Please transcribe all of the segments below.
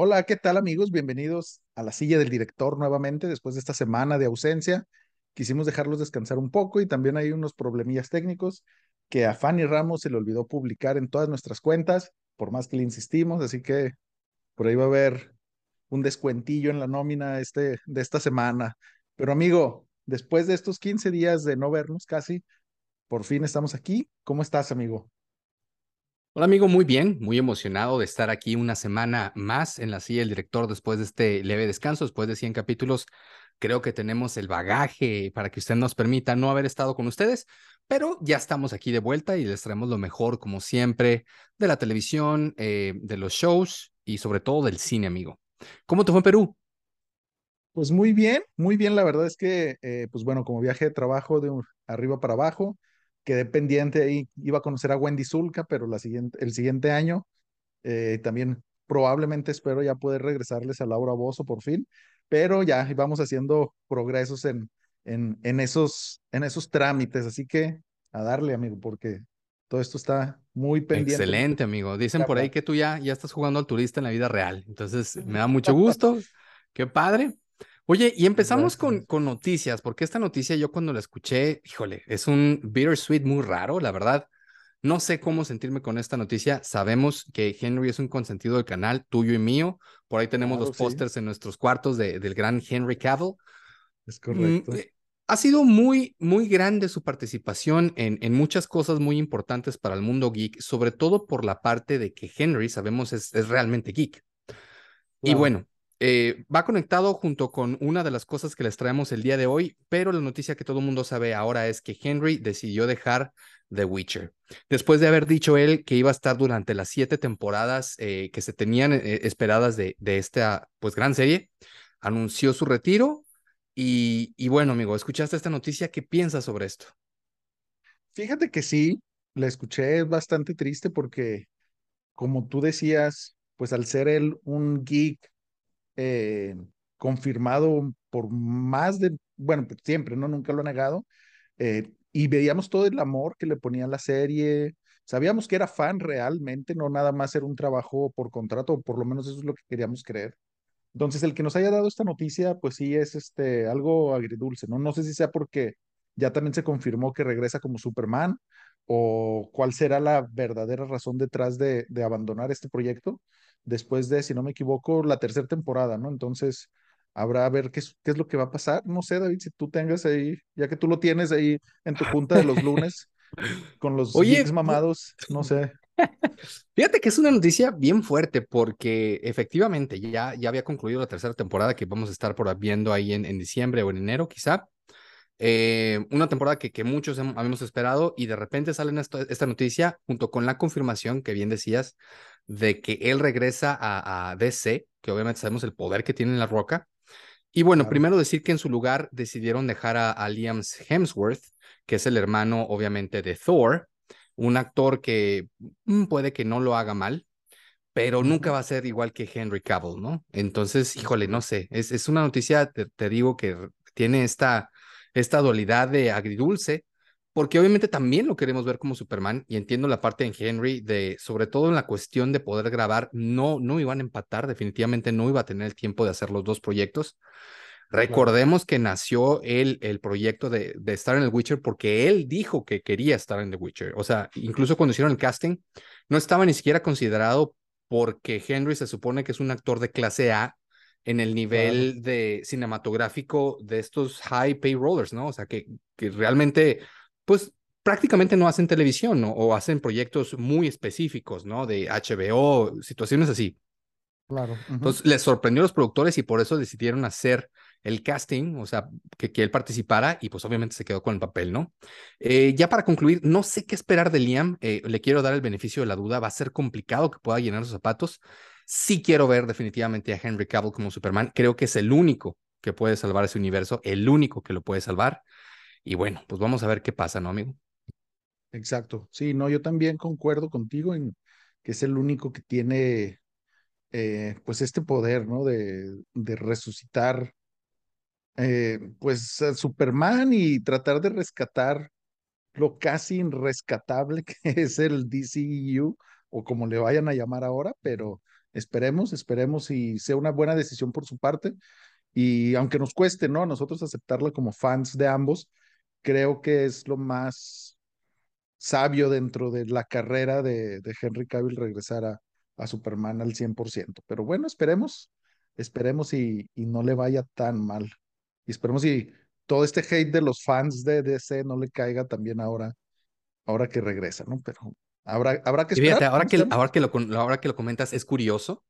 Hola, ¿qué tal amigos? Bienvenidos a la silla del director nuevamente después de esta semana de ausencia. Quisimos dejarlos descansar un poco y también hay unos problemillas técnicos que a Fanny Ramos se le olvidó publicar en todas nuestras cuentas, por más que le insistimos, así que por ahí va a haber un descuentillo en la nómina este, de esta semana. Pero amigo, después de estos 15 días de no vernos casi, por fin estamos aquí. ¿Cómo estás, amigo? Hola amigo, muy bien, muy emocionado de estar aquí una semana más en la silla del director después de este leve descanso, después de 100 capítulos. Creo que tenemos el bagaje para que usted nos permita no haber estado con ustedes, pero ya estamos aquí de vuelta y les traemos lo mejor, como siempre, de la televisión, eh, de los shows y sobre todo del cine, amigo. ¿Cómo te fue en Perú? Pues muy bien, muy bien. La verdad es que, eh, pues bueno, como viaje de trabajo de arriba para abajo, quedé pendiente ahí, iba a conocer a Wendy Zulka, pero la siguiente, el siguiente año eh, también probablemente espero ya poder regresarles a Laura Bozo por fin, pero ya vamos haciendo progresos en, en, en, esos, en esos trámites, así que a darle, amigo, porque todo esto está muy pendiente. Excelente, amigo. Dicen por ahí que tú ya, ya estás jugando al turista en la vida real, entonces me da mucho gusto. Qué padre. Oye, y empezamos con, con noticias, porque esta noticia yo cuando la escuché, híjole, es un bittersweet muy raro, la verdad. No sé cómo sentirme con esta noticia. Sabemos que Henry es un consentido del canal, tuyo y mío. Por ahí tenemos los pósters en nuestros cuartos de, del gran Henry Cavill. Es correcto. Mm, eh, ha sido muy, muy grande su participación en, en, muchas cosas muy importantes para el mundo geek, sobre todo por la parte de que Henry, sabemos, es, es realmente geek. Y bueno, eh, va conectado junto con una de las cosas que les traemos el día de hoy, pero la noticia que todo el mundo sabe ahora es que Henry decidió dejar The Witcher. Después de haber dicho él que iba a estar durante las siete temporadas eh, que se tenían eh, esperadas de, esta pues gran serie, anunció su retiro. Y, bueno, amigo, ¿escuchaste esta noticia? ¿Qué piensas sobre esto? Fíjate que sí, la escuché, es bastante triste porque, como tú decías, pues al ser él un geek eh, confirmado por más de, bueno, siempre, ¿no? Nunca lo ha negado. Eh, y veíamos todo el amor que le ponía a la serie. Sabíamos que era fan realmente, no nada más era un trabajo por contrato, o por lo menos eso es lo que queríamos creer. Entonces, el que nos haya dado esta noticia, pues sí es este, algo agridulce, ¿no? No sé si sea porque ya también se confirmó que regresa como Superman o cuál será la verdadera razón detrás de, de abandonar este proyecto después de, si no me equivoco, la tercera temporada, ¿no? Entonces, habrá a ver qué es, qué es lo que va a pasar. No sé, David, si tú tengas ahí, ya que tú lo tienes ahí en tu junta de los lunes con los Oye, mamados, no sé. Fíjate que es una noticia bien fuerte porque efectivamente ya, ya había concluido la tercera temporada que vamos a estar por viendo ahí en, en diciembre o en enero quizá. Eh, una temporada que, que muchos habíamos esperado y de repente sale esta, esta noticia junto con la confirmación que bien decías de que él regresa a, a DC, que obviamente sabemos el poder que tiene en la roca. Y bueno, primero decir que en su lugar decidieron dejar a, Liam Hemsworth, que es el hermano obviamente de Thor, un actor que mm, puede que no lo haga mal, pero nunca va a ser igual que Henry Cavill, ¿no? Entonces, híjole, no sé, es, es una noticia, te, te, digo, que tiene esta, esta dualidad de agridulce, porque obviamente también lo queremos ver como Superman y entiendo la parte en Henry de, sobre todo en la cuestión de poder grabar, no, no iban a empatar, definitivamente no iba a tener el tiempo de hacer los dos proyectos. Recordemos que nació el, el proyecto de, de, estar en el Witcher porque él dijo que quería estar en The Witcher. O sea, incluso cuando hicieron el casting, no estaba ni siquiera considerado porque Henry se supone que es un actor de clase A en el nivel claro. de cinematográfico de estos high pay rollers, ¿no? O sea, que, que realmente pues prácticamente no hacen televisión ¿no? o hacen proyectos muy específicos, ¿no? De HBO, situaciones así. Claro. Uh -huh. Entonces les sorprendió a los productores y por eso decidieron hacer el casting, o sea, que, que él participara y pues obviamente se quedó con el papel, ¿no? Eh, ya para concluir, no sé qué esperar de Liam, eh, le quiero dar el beneficio de la duda, va a ser complicado que pueda llenar sus zapatos. Sí quiero ver definitivamente a Henry Cavill como Superman, creo que es el único que puede salvar ese universo, el único que lo puede salvar. Y bueno, pues vamos a ver qué pasa, ¿no, amigo? Exacto. Sí, no, yo también concuerdo contigo en que es el único que tiene, eh, pues, este poder, ¿no? De, de resucitar, eh, pues, a Superman y tratar de rescatar lo casi irrescatable que es el DCU, o como le vayan a llamar ahora, pero esperemos, esperemos y sea una buena decisión por su parte. Y aunque nos cueste, ¿no? A nosotros aceptarla como fans de ambos, creo que es lo más sabio dentro de la carrera de, de Henry Cavill regresar a, a Superman al 100%. Pero bueno, esperemos, esperemos y, y no le vaya tan mal. Y esperemos y todo este hate de los fans de DC no le caiga también ahora, ahora que regresa, ¿no? Pero habrá, habrá que esperar. fíjate, ahora que, ahora, que lo, ahora que lo comentas, es curioso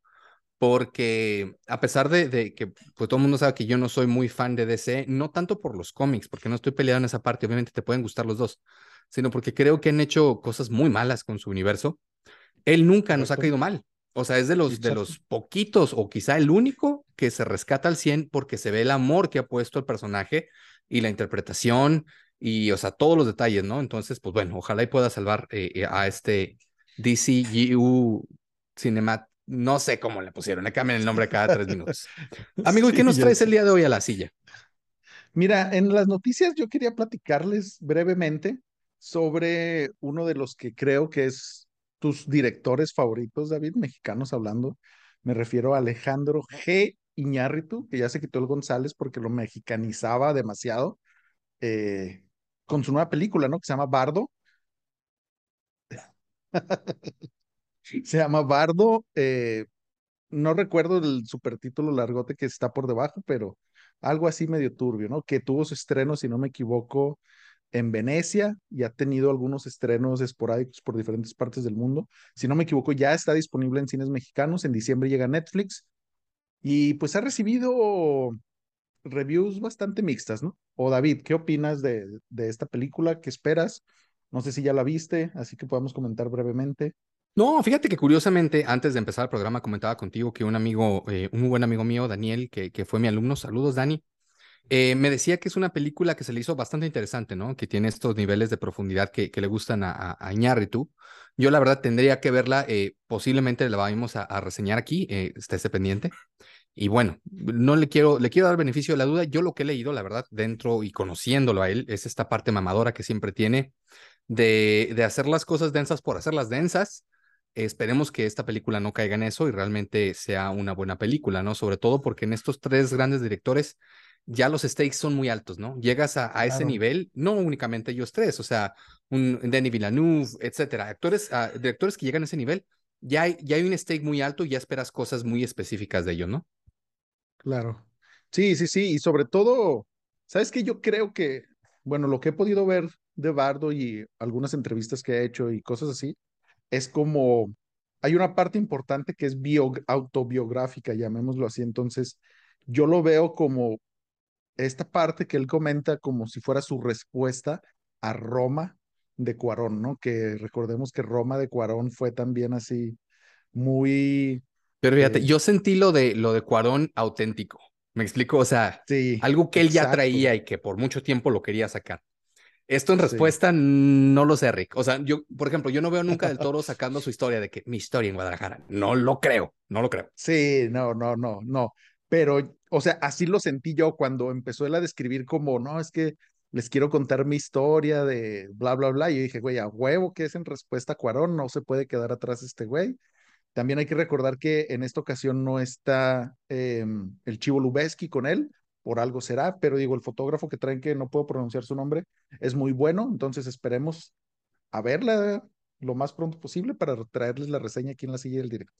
porque a pesar de, de, que pues, todo el mundo sabe que yo no soy muy fan de DC, no tanto por los cómics, porque no estoy peleado en esa parte, obviamente te pueden gustar los dos, sino porque creo que han hecho cosas muy malas con su universo. Él nunca nos ha caído mal. O sea, es de los, de los poquitos, o quizá el único, que se rescata al 100 porque se ve el amor que ha puesto el personaje y la interpretación y, o sea, todos los detalles, ¿no? Entonces, pues bueno, ojalá y pueda salvar eh, eh, a este DCU Cinema. No sé cómo le pusieron, le cambian el nombre cada tres minutos. Amigo, ¿y qué nos traes el día de hoy a la silla? Mira, en las noticias yo quería platicarles brevemente sobre uno de los que creo que es tus directores favoritos, David, mexicanos hablando. Me refiero a Alejandro G. Iñárritu, que ya se quitó el González porque lo mexicanizaba demasiado, eh, con su nueva película, ¿no? Que se llama Bardo. se llama Bardo. Eh, no recuerdo el supertítulo largote que está por debajo, pero algo así medio turbio, ¿no? Que tuvo su estreno, si no me equivoco, en Venecia y ha tenido algunos estrenos esporádicos por diferentes partes del mundo. Si no me equivoco, ya está disponible en cines mexicanos. En diciembre llega Netflix y pues ha recibido reviews bastante mixtas, ¿no? O David, ¿qué opinas de, de esta película? ¿Qué esperas? No sé si ya la viste, así que podemos comentar brevemente. No, fíjate que curiosamente, antes de empezar el programa, comentaba contigo que un amigo, eh, un muy buen amigo mío, Daniel, que, que fue mi alumno, saludos Dani, eh, me decía que es una película que se le hizo bastante interesante, ¿no? Que tiene estos niveles de profundidad que, que le gustan a, a, a. Yo la verdad tendría que verla, eh, posiblemente la vamos a, a reseñar aquí, eh, esté pendiente. Y bueno, no le quiero, le quiero dar beneficio de la duda. Yo lo que he leído, la verdad, dentro y conociéndolo a él, es esta parte mamadora que siempre tiene de, de hacer las cosas densas por hacerlas densas. Esperemos que esta película no caiga en eso y realmente sea una buena película, ¿no? Sobre todo porque en estos tres grandes directores ya los stakes son muy altos, ¿no? Llegas a, a ese Claro. nivel, no únicamente ellos tres, o sea, un Denis Villeneuve, etcétera, actores, ah, directores que llegan a ese nivel, ya hay, ya hay un stake muy alto y ya esperas cosas muy específicas de ellos, ¿no? Claro. Sí, sí, sí. Y sobre todo, ¿sabes qué? Yo creo que, bueno, lo que he podido ver de Bardo y algunas entrevistas que he hecho y cosas así, es como, hay una parte importante que es bio, autobiográfica, llamémoslo así. Entonces, yo lo veo como esta parte que él comenta como si fuera su respuesta a Roma de Cuarón, ¿no? Que recordemos que Roma de Cuarón fue también así muy, Pero fíjate, eh, yo sentí lo de, lo de Cuarón auténtico, ¿me explico? O sea, sí, algo que él ya traía y que por mucho tiempo lo quería sacar. Esto en sí. respuesta no lo sé, Rick. O sea, yo, por ejemplo, yo no veo nunca del Toro sacando su historia de que mi historia en Guadalajara. No lo creo, no lo creo. Sí, no, no, no, no. Pero, o sea, así lo sentí yo cuando empezó él a describir como, no, es que les quiero contar mi historia de bla, bla, bla. Y yo dije, güey, a huevo que es en respuesta a Cuarón, no se puede quedar atrás este güey. También hay que recordar que en esta ocasión no está eh, el Chivo Lubeski con él, por algo será, pero digo, el fotógrafo que traen que no puedo pronunciar su nombre es muy bueno, entonces esperemos a verla lo más pronto posible para traerles la reseña aquí en la silla del director.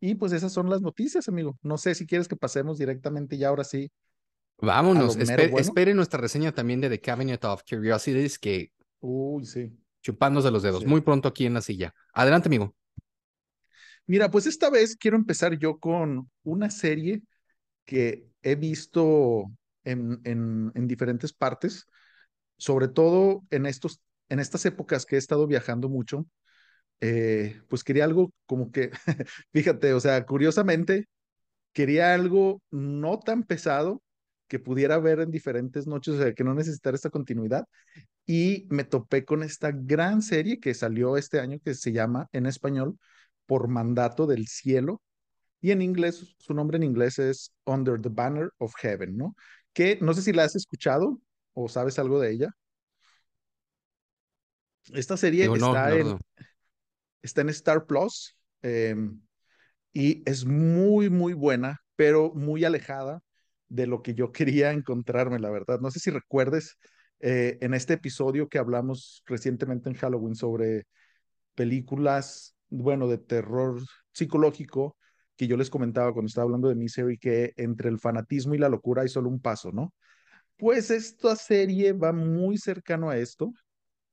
Y pues esas son las noticias, amigo. No sé si quieres que pasemos directamente ya ahora sí Vámonos, mero espe- bueno. espere nuestra reseña también de The Cabinet of Curiosities, que Uy, sí, chupándose los dedos, sí. muy pronto aquí en la silla. Adelante, amigo. Mira, pues esta vez quiero empezar yo con una serie que he visto en, en, en diferentes partes, sobre todo en estos, en estas épocas que he estado viajando mucho. eh, pues quería algo como que, fíjate, o sea, curiosamente, quería algo no tan pesado que pudiera ver en diferentes noches, o sea, que no necesitara esta continuidad. Y me topé con esta gran serie que salió este año que se llama en español Por Mandato del Cielo. Y en inglés, su nombre en inglés es Under the Banner of Heaven, ¿no? Que no sé si la has escuchado o sabes algo de ella. Esta serie no, está en, está en Star Plus. eh, y es muy, muy buena, pero muy alejada de lo que yo quería encontrarme, la verdad. No sé si recuerdes eh, en este episodio que hablamos recientemente en Halloween sobre películas, bueno, de terror psicológico, que yo les comentaba cuando estaba hablando de Misery, que entre el fanatismo y la locura hay solo un paso, ¿no? Pues esta serie va muy cercano a esto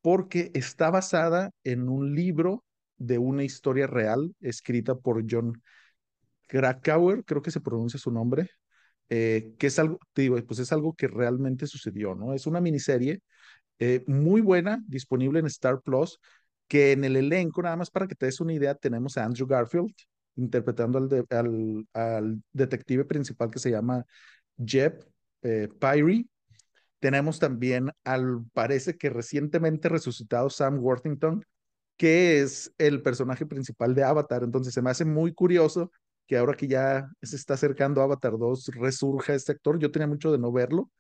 porque está basada en un libro de una historia real escrita por John Krakauer, creo que se pronuncia su nombre, eh, que es algo, te digo, pues es algo que realmente sucedió, ¿no? Es una miniserie eh, muy buena, disponible en Star Plus, que en el elenco, nada más para que te des una idea, tenemos a Andrew Garfield interpretando al, al, al detective principal que se llama Jeb eh. Tenemos también al, parece que recientemente resucitado Sam Worthington, que es el personaje principal de Avatar. Entonces se me hace muy curioso que ahora que ya se está acercando Avatar 2, resurja este actor. Yo tenía mucho de no verlo.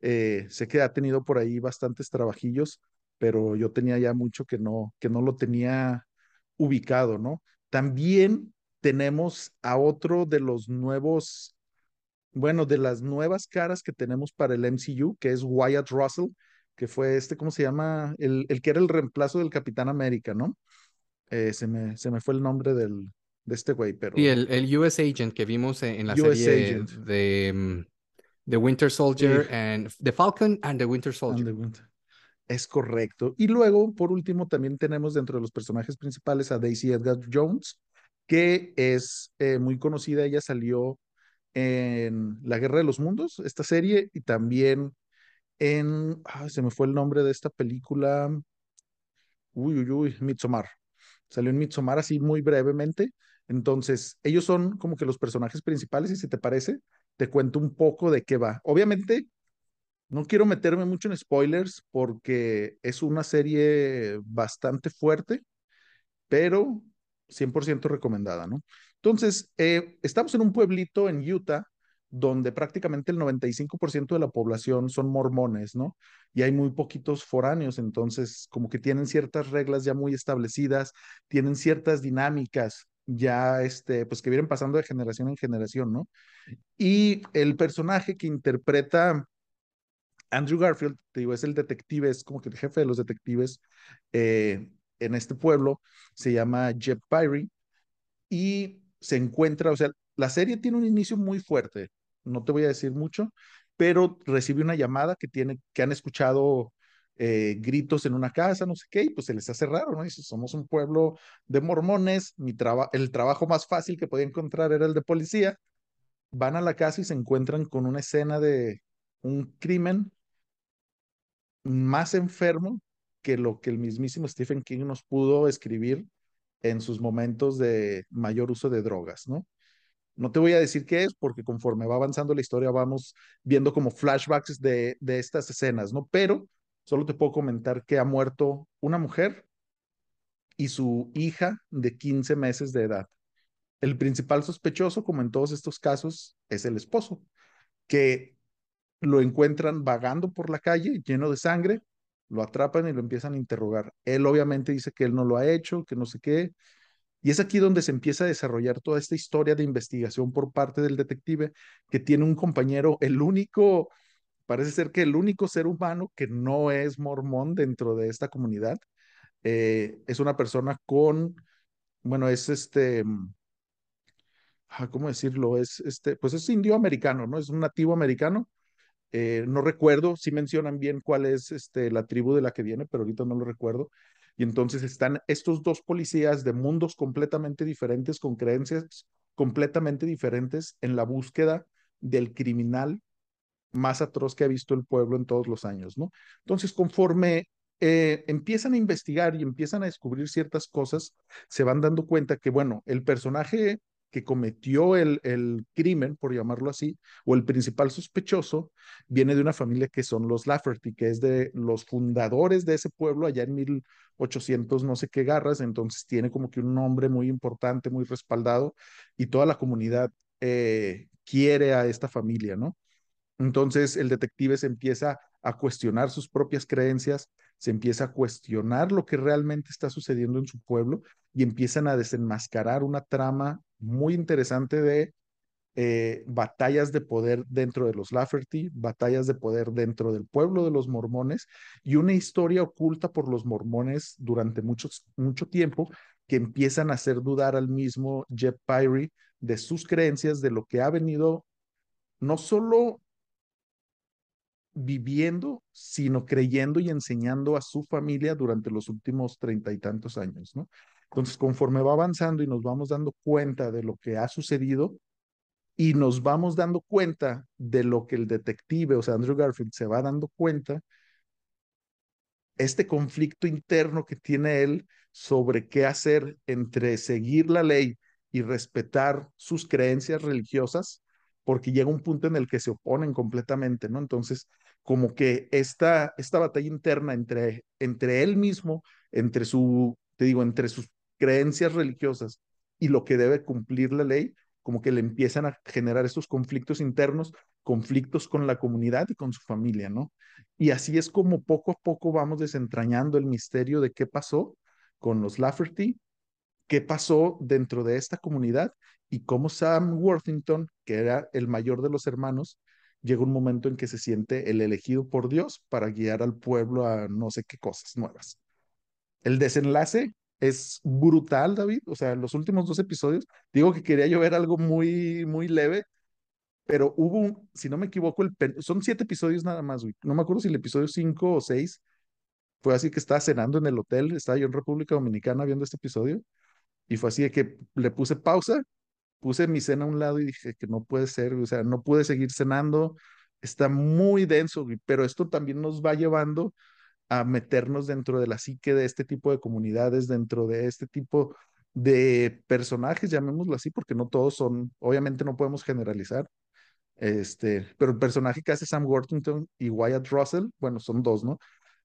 Eh, sé que ha tenido por ahí bastantes trabajillos, pero yo tenía ya mucho que no, que no lo tenía ubicado, ¿no? También tenemos a otro de los nuevos, bueno, de las nuevas caras que tenemos para el MCU, que es Wyatt Russell, que fue este, ¿cómo se llama? El, el que era el reemplazo del Capitán América, ¿no? Eh, se, me, se me fue el nombre del, de este güey, pero... Sí, el, el US Agent que vimos en, la serie de, mm, The Winter Soldier and The Falcon and the Winter Soldier. Es correcto. Y luego, por último, también tenemos dentro de los personajes principales a Daisy Edgar Jones, que es eh, muy conocida. Ella salió en La Guerra de los Mundos, esta serie, y también en, se me fue el nombre de esta película, uy, uy, uy, Midsommar. Salió en Midsommar así muy brevemente. Entonces, ellos son como que los personajes principales y si te parece, te cuento un poco de qué va. Obviamente, no quiero meterme mucho en spoilers porque es una serie bastante fuerte, pero 100% recomendada, ¿no? Entonces, eh, estamos en un pueblito en Utah donde prácticamente el 95% de la población son mormones, ¿no? Y hay muy poquitos foráneos, entonces como que tienen ciertas reglas ya muy establecidas, tienen ciertas dinámicas ya, este, pues que vienen pasando de generación en generación, ¿no? Y el personaje que interpreta Andrew Garfield, te digo, es el detective, es como que el jefe de los detectives eh, en este pueblo, se llama Jeb Pyrie, y se encuentra, o sea, la serie tiene un inicio muy fuerte, no te voy a decir mucho, pero recibe una llamada que, tiene, que han escuchado eh, gritos en una casa, no sé qué, y pues se les hace raro, ¿no? Dice, somos un pueblo de mormones, el trabajo más fácil que podía encontrar era el de policía. Van a la casa y se encuentran con una escena de un crimen más enfermo que lo que el mismísimo Stephen King nos pudo escribir en sus momentos de mayor uso de drogas, ¿no? No te voy a decir qué es porque conforme va avanzando la historia vamos viendo como flashbacks de, de estas escenas, ¿no? Pero solo te puedo comentar que ha muerto una mujer y su hija de 15 meses de edad. El principal sospechoso, como en todos estos casos, es el esposo, que lo encuentran vagando por la calle lleno de sangre, lo atrapan y lo empiezan a interrogar. Él obviamente dice que él no lo ha hecho, que no sé qué, y es aquí donde se empieza a desarrollar toda esta historia de investigación por parte del detective que tiene un compañero, el único, parece ser que el único ser humano que no es mormón dentro de esta comunidad. Eh, es una persona con, bueno, es este, mm, ah, ¿cómo decirlo? Es este, pues es indio americano, ¿no? Es un nativo americano. Eh, no recuerdo si mencionan bien cuál es este, la tribu de la que viene, pero ahorita no lo recuerdo. Y entonces están estos dos policías de mundos completamente diferentes, con creencias completamente diferentes en la búsqueda del criminal más atroz que ha visto el pueblo en todos los años, ¿no? Entonces, conforme eh, empiezan a investigar y empiezan a descubrir ciertas cosas, se van dando cuenta que, bueno, el personaje que cometió el, el crimen, por llamarlo así, o el principal sospechoso, viene de una familia que son los Lafferty, que es de los fundadores de ese pueblo allá en 1800 no sé qué garras, entonces tiene como que un nombre muy importante, muy respaldado, y toda la comunidad eh, quiere a esta familia, ¿no? Entonces el detective se empieza a cuestionar sus propias creencias, se empieza a cuestionar lo que realmente está sucediendo en su pueblo y empiezan a desenmascarar una trama muy interesante de eh, batallas de poder dentro de los Lafferty, batallas de poder dentro del pueblo de los mormones y una historia oculta por los mormones durante mucho, mucho tiempo que empiezan a hacer dudar al mismo Jeff Pyrie de sus creencias, de lo que ha venido no solo viviendo, sino creyendo y enseñando a su familia durante los últimos treinta y tantos años, ¿no? Entonces, conforme va avanzando y nos vamos dando cuenta de lo que ha sucedido y nos vamos dando cuenta de lo que el detective, o sea, Andrew Garfield, se va dando cuenta, este conflicto interno que tiene él sobre qué hacer entre seguir la ley y respetar sus creencias religiosas, porque llega un punto en el que se oponen completamente, ¿no? Entonces, como que esta, esta batalla interna entre, entre él mismo, entre su, te digo, entre sus creencias religiosas y lo que debe cumplir la ley, como que le empiezan a generar estos conflictos internos, conflictos con la comunidad y con su familia, ¿no? Y así es como poco a poco vamos desentrañando el misterio de qué pasó con los Lafferty, qué pasó dentro de esta comunidad y cómo Sam Worthington, que era el mayor de los hermanos, llega un momento en que se siente el elegido por Dios para guiar al pueblo a no sé qué cosas nuevas. El desenlace es brutal, David. O sea, los últimos dos episodios, digo que quería yo ver algo muy, muy leve, pero hubo si no me equivoco, el son siete episodios nada más, güey. No me acuerdo si el episodio cinco o seis fue así que estaba cenando en el hotel, estaba yo en República Dominicana viendo este episodio, y fue así de que le puse pausa, puse mi cena a un lado y dije que no puede ser, o sea, no pude seguir cenando, está muy denso, güey, pero esto también nos va llevando a meternos dentro de la psique de este tipo de comunidades, dentro de este tipo de personajes, llamémoslo así, porque no todos son, obviamente no podemos generalizar, este, pero el personaje que hace Sam Worthington y Wyatt Russell, bueno, son dos, ¿no?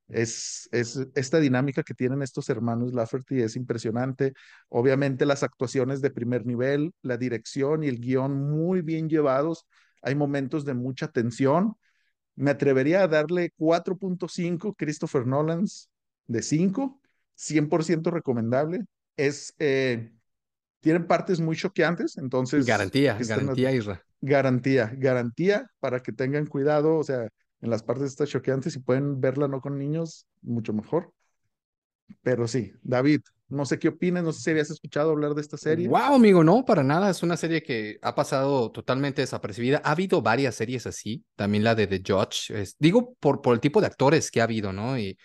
Es, es esta dinámica que tienen estos hermanos Lafferty es impresionante. Obviamente las actuaciones de primer nivel, la dirección y el guion muy bien llevados. Hay momentos de mucha tensión, me atrevería a darle 4.5 Christopher Nolans de 5, 100% recomendable. Es, eh, tienen partes muy choqueantes, entonces... Garantía, garantía, Isra. Garantía, garantía para que tengan cuidado, o sea, en las partes estas choqueantes, si pueden verla no con niños, mucho mejor. Pero sí, David, no sé qué opinas, no sé si habías escuchado hablar de esta serie. Wow, amigo, no, para nada. Es una serie que ha pasado totalmente desapercibida. Ha habido varias series así, también la de The Judge. digo, por, por el tipo de actores que ha habido, ¿no? Y,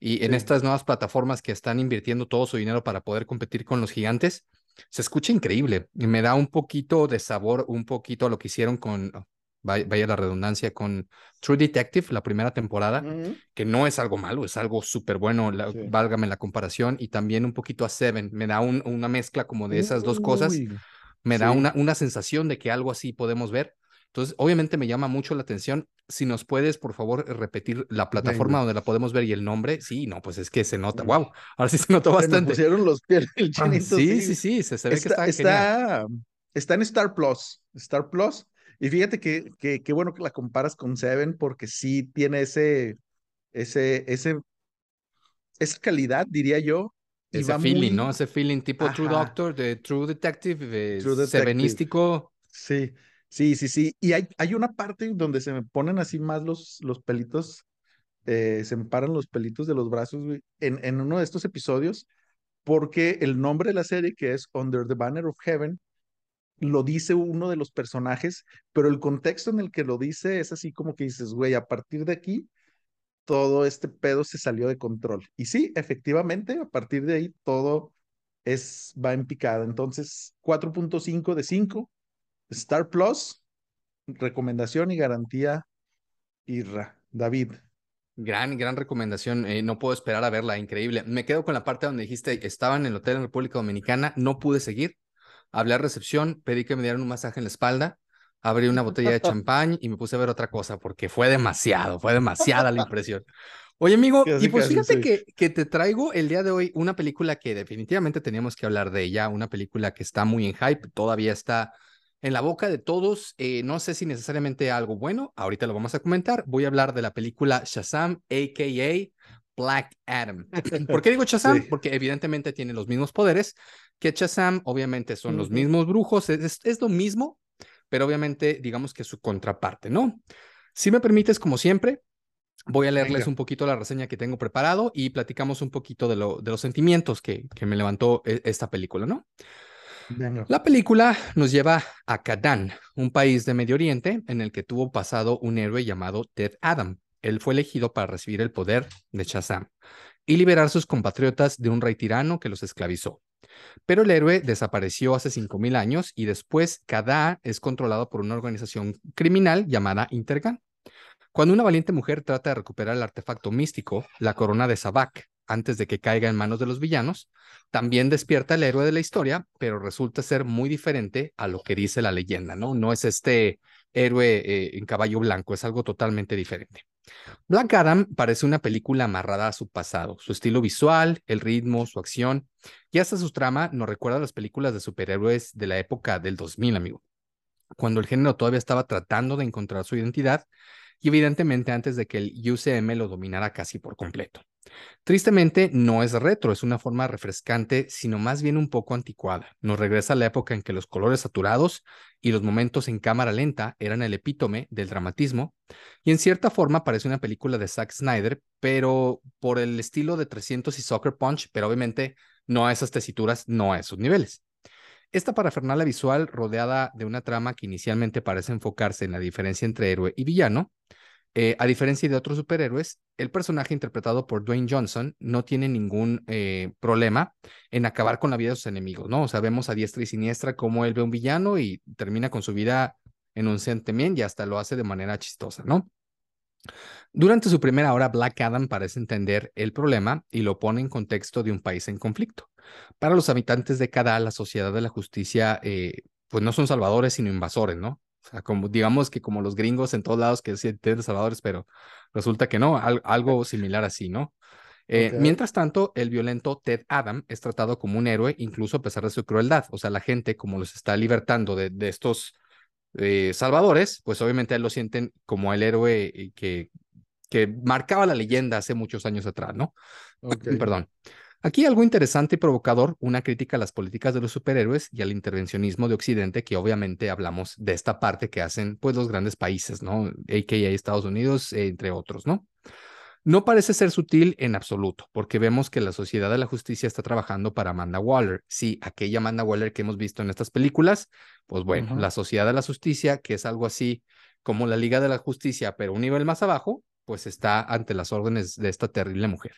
y en estas nuevas plataformas que están invirtiendo todo su dinero para poder competir con los gigantes, se escucha increíble y me da un poquito de sabor, un poquito lo que hicieron con vaya la redundancia, con True Detective, la primera temporada, que no es algo malo, es algo súper bueno, válgame la comparación, y también un poquito a Seven, me da una mezcla como de esas dos cosas, me da una, una sensación de que algo así podemos ver. Entonces, obviamente me llama mucho la atención. Si nos puedes, por favor, repetir la plataforma donde la podemos ver y el nombre. Sí, no, pues es que se nota. Wow, ahora sí se notó bastante. Se pusieron los pies ah, sí, sí, sí, se, ve está, que está, está, está en Star Plus. Star Plus y fíjate que, que, bueno que la comparas con Seven porque sí tiene ese, ese, ese, esa calidad, diría yo. Ese feeling, ¿no? Ese feeling tipo True Doctor, de True Detective, True Sevenístico. Sí, sí, sí, sí. Y hay, hay una parte donde se me ponen así más los, los pelitos, eh, se me paran los pelitos de los brazos, en, en uno de estos episodios, porque el nombre de la serie, que es Under the Banner of Heaven, lo dice uno de los personajes, pero el contexto en el que lo dice es así como que dices, güey, a partir de aquí, todo este pedo se salió de control. Y sí, efectivamente, a partir de ahí todo es, va en picada. Entonces, 4.5 de 5, Star Plus, recomendación y garantía, Irra. David. Gran, gran recomendación. Eh, no puedo esperar a verla, increíble. Me quedo con la parte donde dijiste, estaban en el hotel en República Dominicana, no pude seguir hablé a recepción, pedí que me dieran un masaje en la espalda, abrí una botella de champán y me puse a ver otra cosa porque fue demasiado, fue demasiada la impresión. Oye, amigo, y pues fíjate que, que te traigo el día de hoy una película que definitivamente teníamos que hablar de ella, una película que está muy en hype, todavía está en la boca de todos. Eh, no sé si necesariamente algo bueno, ahorita lo vamos a comentar. Voy a hablar de la película Shazam, a.k.a. Black Adam. ¿Por qué digo Shazam? Porque evidentemente tiene los mismos poderes que Shazam, obviamente son los mismos brujos, es, es, lo mismo, pero obviamente digamos que su contraparte, ¿no? Si me permites, como siempre, voy a leerles un poquito la reseña que tengo preparado y platicamos un poquito de, lo, de los sentimientos que, que me levantó e, esta película, ¿no? La película nos lleva a Kadán, un país de Medio Oriente en el que tuvo pasado un héroe llamado Ted Adam. Él fue elegido para recibir el poder de Shazam y liberar a sus compatriotas de un rey tirano que los esclavizó. Pero el héroe desapareció hace 5.000 años y después Kadá es controlado por una organización criminal llamada Intergan. Cuando una valiente mujer trata de recuperar el artefacto místico, la corona de Sabak, antes de que caiga en manos de los villanos, también despierta el héroe de la historia, pero resulta ser muy diferente a lo que dice la leyenda, ¿no? No es este héroe eh, en caballo blanco, es algo totalmente diferente. Black Adam parece una película amarrada a su pasado, su estilo visual, el ritmo, su acción y hasta su trama nos recuerda a las películas de superhéroes de la época del 2000, amigo, cuando el género todavía estaba tratando de encontrar su identidad y evidentemente antes de que el UCM lo dominara casi por completo. Tristemente, no es retro, es una forma refrescante, sino más bien un poco anticuada. Nos regresa a la época en que los colores saturados y los momentos en cámara lenta eran el epítome del dramatismo, y en cierta forma parece una película de Zack Snyder, pero por el estilo de 300 y Soccer Punch, pero obviamente no a esas tesituras, no a esos niveles. Esta parafernalia visual, rodeada de una trama que inicialmente parece enfocarse en la diferencia entre héroe y villano, eh, a diferencia de otros superhéroes, el personaje interpretado por Dwayne Johnson no tiene ningún eh, problema en acabar con la vida de sus enemigos, ¿no? O sea, vemos a diestra y siniestra cómo él ve un villano y termina con su vida en un sentimiento y hasta lo hace de manera chistosa, ¿no? Durante su primera hora, Black Adam parece entender el problema y lo pone en contexto de un país en conflicto. Para los habitantes de cada la sociedad de la justicia, eh, pues no son salvadores, sino invasores, ¿no? O sea, como, digamos que como los gringos en todos lados que tienen salvadores, pero resulta que no, algo similar así, ¿no? Eh, mientras tanto, el violento Ted Adam es tratado como un héroe, incluso a pesar de su crueldad. O sea, la gente, como los está libertando de, de estos eh, salvadores, pues obviamente él lo sienten como el héroe eh, que, que marcaba la leyenda hace muchos años atrás, ¿no? Perdón. Aquí algo interesante y provocador, una crítica a las políticas de los superhéroes y al intervencionismo de Occidente, que obviamente hablamos de esta parte que hacen pues los grandes países, ¿no? AKA Estados Unidos, entre otros, ¿no? No parece ser sutil en absoluto, porque vemos que la Sociedad de la Justicia está trabajando para Amanda Waller. Sí, aquella Amanda Waller que hemos visto en estas películas, pues bueno, la Sociedad de la Justicia, que es algo así como la Liga de la Justicia, pero un nivel más abajo, pues está ante las órdenes de esta terrible mujer.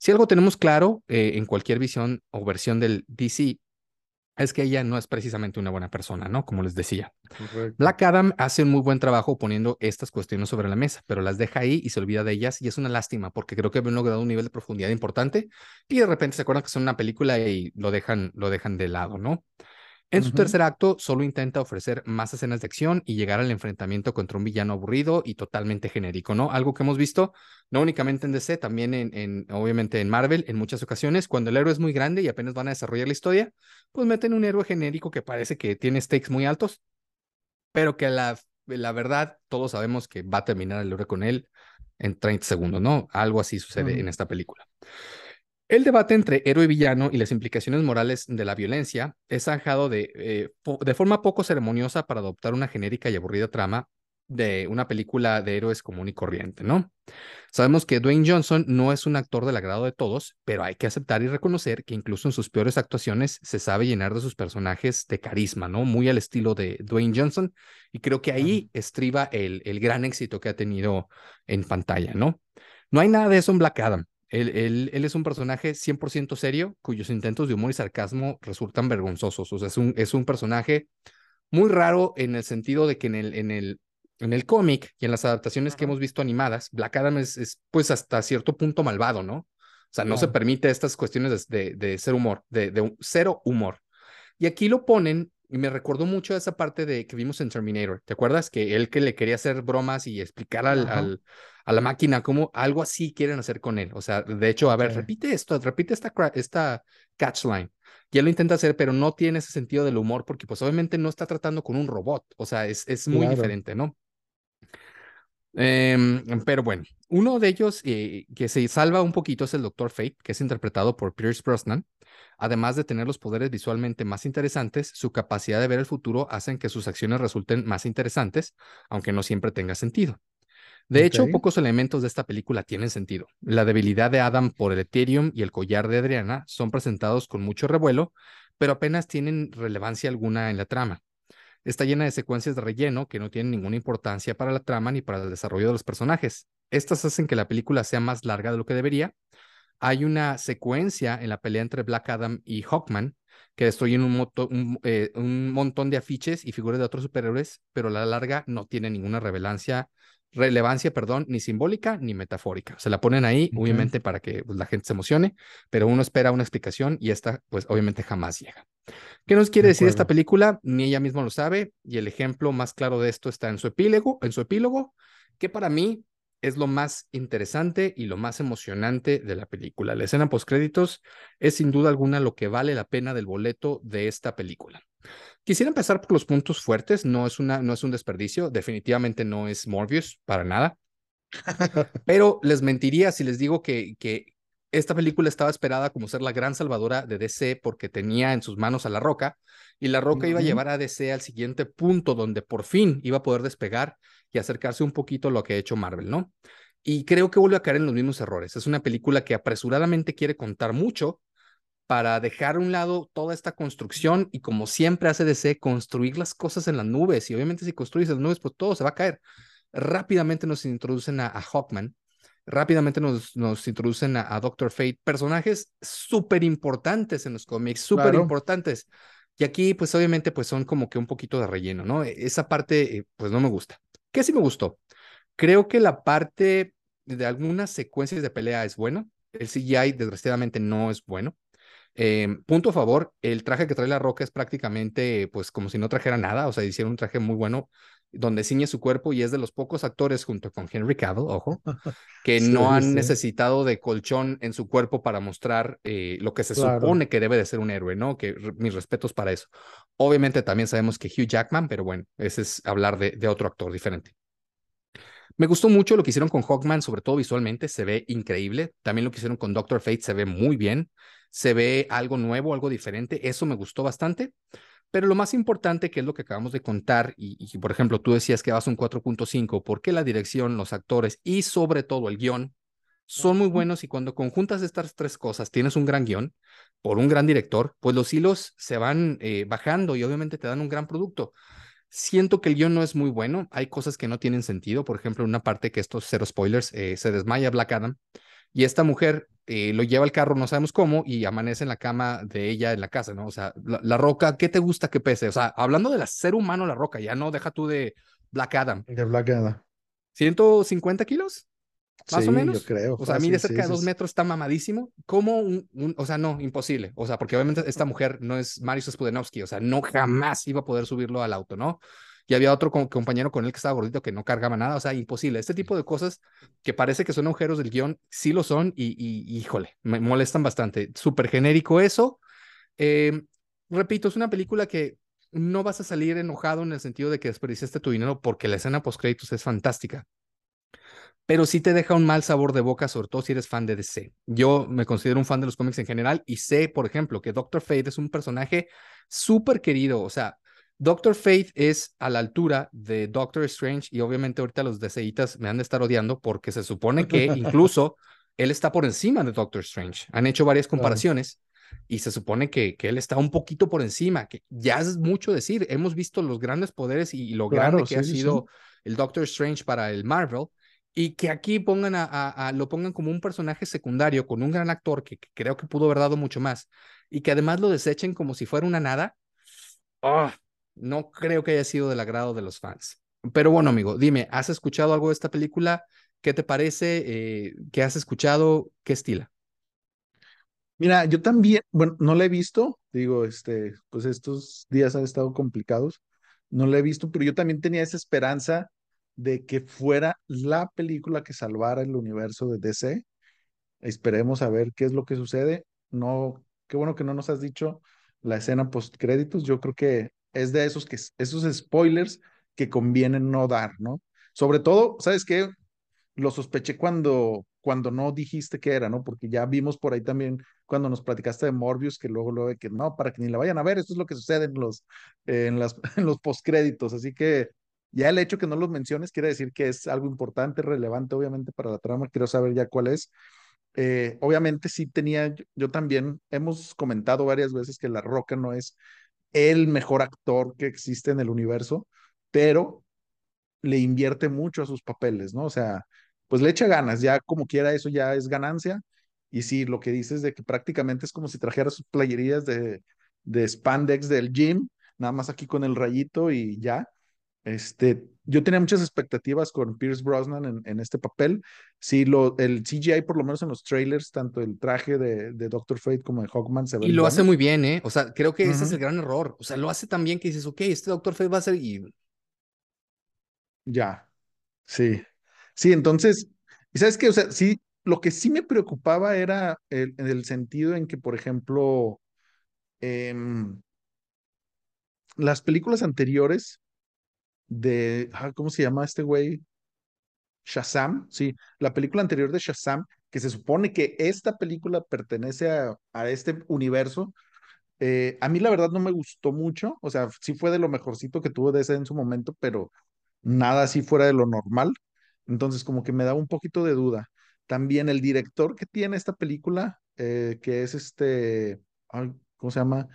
Si algo tenemos claro eh, en cualquier visión o versión del DC es que ella no es precisamente una buena persona, ¿no? Como les decía. Black Adam hace un muy buen trabajo poniendo estas cuestiones sobre la mesa, pero las deja ahí y se olvida de ellas y es una lástima porque creo que han logrado un nivel de profundidad importante y de repente se acuerdan que son una película y lo dejan, lo dejan de lado, ¿no? En su tercer acto, solo intenta ofrecer más escenas de acción y llegar al enfrentamiento contra un villano aburrido y totalmente genérico, ¿no? Algo que hemos visto no únicamente en DC, también en, en, obviamente en Marvel, en muchas ocasiones, cuando el héroe es muy grande y apenas van a desarrollar la historia, pues meten un héroe genérico que parece que tiene stakes muy altos, pero que la, la verdad, todos sabemos que va a terminar el héroe con él en 30 segundos, ¿no? Algo así sucede en esta película. El debate entre héroe y villano y las implicaciones morales de la violencia es zanjado de, eh, de forma poco ceremoniosa para adoptar una genérica y aburrida trama de una película de héroes común y corriente, ¿no? Sabemos que Dwayne Johnson no es un actor del agrado de todos, pero hay que aceptar y reconocer que incluso en sus peores actuaciones se sabe llenar de sus personajes de carisma, ¿no? Muy al estilo de Dwayne Johnson, y creo que ahí estriba el, el gran éxito que ha tenido en pantalla, ¿no? No hay nada de eso en Black Adam. Él, es un personaje 100% serio, cuyos intentos de humor y sarcasmo resultan vergonzosos. O sea, es un, es un personaje muy raro en el sentido de que en el, en el, en el cómic y en las adaptaciones que hemos visto animadas, Black Adam es, pues hasta cierto punto malvado, ¿no? O sea, no se permite estas cuestiones de, de, ser humor, de, de, cero humor. Y aquí lo ponen, y me recordó mucho esa parte de que vimos en Terminator. ¿Te acuerdas? Que él que le quería hacer bromas y explicar al, a la máquina, como algo así quieren hacer con él. O sea, de hecho, a ver, repite esto, repite esta, esta catchline. Y él lo intenta hacer, pero no tiene ese sentido del humor porque pues obviamente no está tratando con un robot. O sea, es, es muy diferente, ¿no? Em, pero bueno, Uno de ellos eh, que se salva un poquito es el Doctor Fate, que es interpretado por Pierce Brosnan. Además de tener los poderes visualmente más interesantes, su capacidad de ver el futuro hacen que sus acciones resulten más interesantes, aunque no siempre tenga sentido. De hecho, pocos elementos de esta película tienen sentido. La debilidad de Adam por el Ethereum y el collar de Adriana son presentados con mucho revuelo, pero apenas tienen relevancia alguna en la trama. Está llena de secuencias de relleno que no tienen ninguna importancia para la trama ni para el desarrollo de los personajes. Estas hacen que la película sea más larga de lo que debería. Hay una secuencia en la pelea entre Black Adam y Hawkman que destruyen un, eh, un montón de afiches y figuras de otros superhéroes, pero a la larga no tiene ninguna relevancia relevancia, perdón, ni simbólica ni metafórica. Se la ponen ahí, obviamente, para que pues, la gente se emocione, pero uno espera una explicación y esta, pues, obviamente jamás llega. ¿Qué nos quiere decir esta película? Ni ella misma lo sabe, y el ejemplo más claro de esto está en su epílogo, en su epílogo, que para mí es lo más interesante y lo más emocionante de la película. La escena postcréditos es sin duda alguna lo que vale la pena del boleto de esta película. Quisiera empezar por los puntos fuertes, no es, una, no es un desperdicio, definitivamente no es Morbius, para nada. Pero les mentiría si les digo que, que esta película estaba esperada como ser la gran salvadora de DC porque tenía en sus manos a La Roca y La Roca iba a llevar a DC al siguiente punto donde por fin iba a poder despegar y acercarse un poquito a lo que ha hecho Marvel, ¿no? Y creo que vuelve a caer en los mismos errores. Es una película que apresuradamente quiere contar mucho para dejar a un lado toda esta construcción y como siempre hace DC, construir las cosas en las nubes. Y obviamente si construyes en las nubes, pues todo se va a caer. Rápidamente nos introducen a, Hawkman, rápidamente nos, nos introducen a, Doctor Fate, personajes súper importantes en los cómics, súper importantes. Y aquí, pues obviamente, pues son como que un poquito de relleno, ¿no? E, esa parte, eh, pues no me gusta. ¿Qué sí me gustó? Creo que la parte de algunas secuencias de pelea es buena. El CGI, desgraciadamente, no es bueno. Em, punto a favor, el traje que trae la roca es prácticamente pues como si no trajera nada, o sea, hicieron un traje muy bueno donde ciñe su cuerpo y es de los pocos actores junto con Henry Cavill, ojo, que no han necesitado de colchón en su cuerpo para mostrar eh, lo que se supone que debe de ser un héroe, ¿no? Que mis respetos para eso. Obviamente también sabemos que Hugh Jackman, pero bueno, ese es hablar de, de otro actor diferente. Me gustó mucho lo que hicieron con Hawkman, sobre todo visualmente, se ve increíble. También lo que hicieron con Doctor Fate se ve muy bien se ve algo nuevo, algo diferente. Eso me gustó bastante. Pero lo más importante, que es lo que acabamos de contar, y, por ejemplo, tú decías que vas a un 4.5, porque la dirección, los actores y sobre todo el guion son muy buenos y cuando conjuntas estas tres cosas, tienes un gran guion por un gran director, pues los hilos se van eh, bajando y obviamente te dan un gran producto. Siento que el guion no es muy bueno, hay cosas que no tienen sentido, por ejemplo, una parte que estos cero spoilers, eh, se desmaya Black Adam y esta mujer eh, lo lleva al carro, no sabemos cómo, y amanece en la cama de ella en la casa, ¿no? O sea, la, roca, ¿qué te gusta que pese? O sea, hablando del ser humano, la roca, ya no deja tú de Black Adam. De Black Adam. ¿150 kilos? Más o menos. Yo creo. O sea, mide cerca de dos metros, está mamadísimo. ¿Cómo un, o sea, no, imposible. O sea, porque obviamente esta mujer no es Marius Spudenowski, o sea, no jamás iba a poder subirlo al auto, ¿no? Y había otro compañero con él que estaba gordito que no cargaba nada, o sea, imposible. Este tipo de cosas que parece que son agujeros del guion, sí lo son y, y híjole, me molestan bastante. Súper genérico eso. Em, repito, es una película que no vas a salir enojado en el sentido de que desperdiciaste tu dinero porque la escena post créditos es fantástica. Pero sí te deja un mal sabor de boca, sobre todo si eres fan de DC. Yo me considero un fan de los cómics en general y sé, por ejemplo, que Doctor Fate es un personaje súper querido. O sea, Doctor Fate es a la altura de Doctor Strange y obviamente ahorita los DCitas me han de estar odiando porque se supone que incluso él está por encima de Doctor Strange. Han hecho varias comparaciones y se supone que, que, él está un poquito por encima, que ya es mucho decir. Hemos visto los grandes poderes y, lo grande que ha sido el Doctor Strange para el Marvel y que aquí pongan a, lo pongan como un personaje secundario con un gran actor que, creo que pudo haber dado mucho más y que además lo desechen como si fuera una nada. ¡Ah! No creo que haya sido del agrado de los fans. Pero bueno, amigo, dime, ¿has escuchado algo de esta película? ¿Qué te parece? Eh, ¿Qué has escuchado? ¿Qué estila? Mira, yo también, bueno, no la he visto, digo, este, pues estos días han estado complicados, no la he visto, pero yo también tenía esa esperanza de que fuera la película que salvara el universo de DC. Esperemos a ver qué es lo que sucede. No, qué bueno que no nos has dicho la escena post créditos. Yo creo que es de esos, que, esos spoilers que conviene no dar, ¿no? Sobre todo, ¿sabes qué? lo sospeché cuando, cuando no dijiste que era, ¿no? Porque ya vimos por ahí también cuando nos platicaste de Morbius, que luego lo de que no, para que ni la vayan a ver, esto es lo que sucede en los, en las, en los postcréditos. Así que ya el hecho que no los menciones quiere decir que es algo importante, relevante, obviamente, para la trama. Quiero saber ya cuál es. Eh, obviamente sí tenía, yo, yo también hemos comentado varias veces que La Roca no es el mejor actor que existe en el universo, pero le invierte mucho a sus papeles, ¿no? O sea, pues le echa ganas, ya como quiera eso ya es ganancia. Y sí, lo que dices de que prácticamente es como si trajera sus playerías de, de spandex del gym, nada más aquí con el rayito y ya. Este, yo tenía muchas expectativas con Pierce Brosnan en, en este papel. Sí, lo, el CGI, por lo menos en los trailers, tanto el traje de, de Doctor Fate como de Hawkman se ve. Y lo hace muy bien, ¿eh? O sea, creo que uh -huh. ese es el gran error. O sea, lo hace tan bien que dices, ok, este Doctor Fate va a ser y ya, sí. Sí, entonces, ¿y sabes qué? O sea, sí, lo que sí me preocupaba era el, en el sentido en que, por ejemplo, eh, las películas anteriores de, ah, ¿cómo se llama este güey? Shazam, sí, la película anterior de Shazam, que se supone que esta película pertenece a, a este universo, eh, a mí la verdad no me gustó mucho, o sea, sí fue de lo mejorcito que tuvo de ese en su momento, pero nada así fuera de lo normal. Entonces, como que me da un poquito de duda. También el director que tiene esta película, eh, que es este, ¿cómo se llama?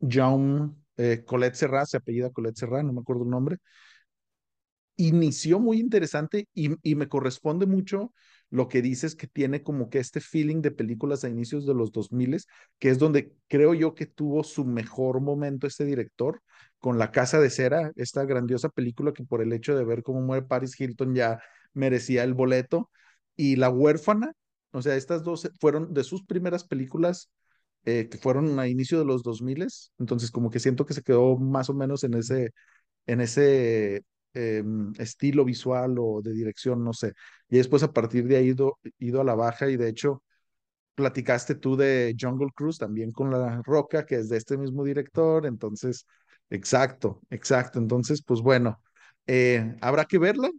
Jaume eh, Colette Serra, se apellida Colette Serra, no me acuerdo el nombre. Inició muy interesante y, me corresponde mucho lo que dices que tiene como que este feeling de películas a inicios de los 2000, que es donde creo yo que tuvo su mejor momento este director, con La Casa de Cera, esta grandiosa película que por el hecho de ver cómo muere Paris Hilton ya merecía el boleto, y La Huérfana, o sea, estas dos fueron de sus primeras películas eh, que fueron a inicio de los 2000, entonces como que siento que se quedó más o menos en ese, en ese eh, estilo visual o de dirección, no sé. Y después a partir de ahí ido, ido a la baja y de hecho platicaste tú de Jungle Cruise también con La Roca, que es de este mismo director, entonces, exacto, exacto. Entonces, pues bueno, eh, habrá que verla.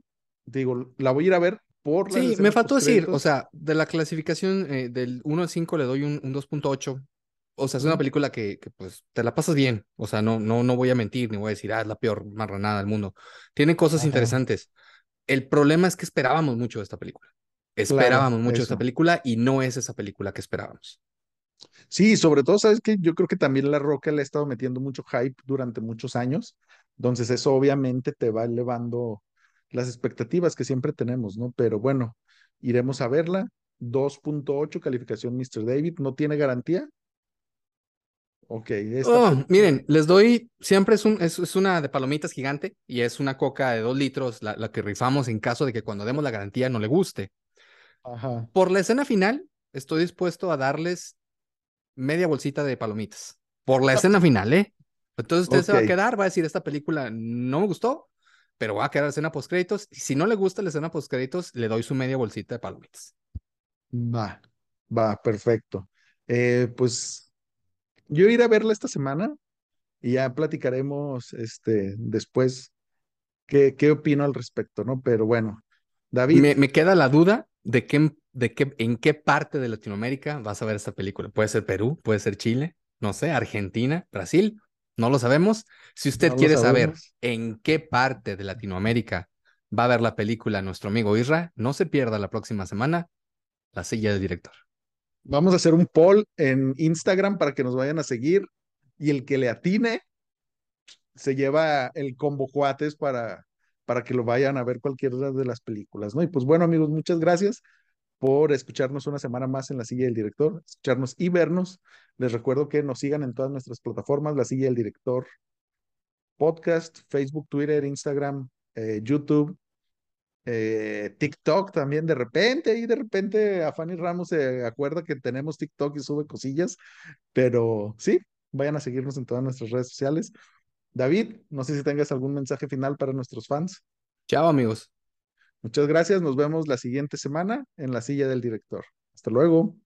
Digo, la voy a ir a ver por la... Sí, me faltó decir, o sea, de la clasificación eh, del 1 al 5 le doy un, un 2.8. O sea, es una película que, que, pues te la pasas bien. O sea, no, no, no voy a mentir ni voy a decir, ah, es la peor marranada del mundo. Tiene cosas Ajá. interesantes. El problema es que esperábamos mucho de esta película. Esperábamos claro, mucho de esta película y no es esa película que esperábamos. Sí, sobre todo, sabes que yo creo que también La Roca le ha estado metiendo mucho hype durante muchos años. Entonces, eso obviamente te va elevando las expectativas que siempre tenemos, ¿no? Pero bueno, iremos a verla. 2.8 calificación Mr. David, no tiene garantía, Ok. Oh, miren, les doy, siempre es, un, es, es, una de palomitas gigante y es una coca de dos litros la, la, que rifamos en caso de que cuando demos la garantía no le guste. Ajá. Por la escena final, estoy dispuesto a darles media bolsita de palomitas. Por la escena final, ¿eh? Entonces usted okay. se va a quedar, va a decir, esta película no me gustó, pero va a quedar la escena post créditos. Y si no le gusta la escena post créditos, le doy su media bolsita de palomitas. Va, va, perfecto. Eh, pues yo iré a verla esta semana y ya platicaremos este, después qué, qué opino al respecto, ¿no? Pero bueno, David. Me, me, queda la duda de, qué, de qué, en qué parte de Latinoamérica vas a ver esta película. Puede ser Perú, puede ser Chile, no sé, Argentina, Brasil, no lo sabemos. Si usted no quiere saber en qué parte de Latinoamérica va a ver la película nuestro amigo Isra, no se pierda la próxima semana la silla del director. Vamos a hacer un poll en Instagram para que nos vayan a seguir y el que le atine se lleva el combo cuates para, para que lo vayan a ver cualquiera de las películas, ¿no? Y pues bueno, amigos, muchas gracias por escucharnos una semana más en La Silla del Director, escucharnos y vernos. Les recuerdo que nos sigan en todas nuestras plataformas, La Silla del Director Podcast, Facebook, Twitter, Instagram, eh, YouTube, eh, TikTok también de repente y de repente a Fanny Ramos se acuerda que tenemos TikTok y sube cosillas, pero sí, vayan a seguirnos en todas nuestras redes sociales. David, no sé si tengas algún mensaje final para nuestros fans. Chao amigos. Muchas gracias, nos vemos la siguiente semana en la silla del director. Hasta luego.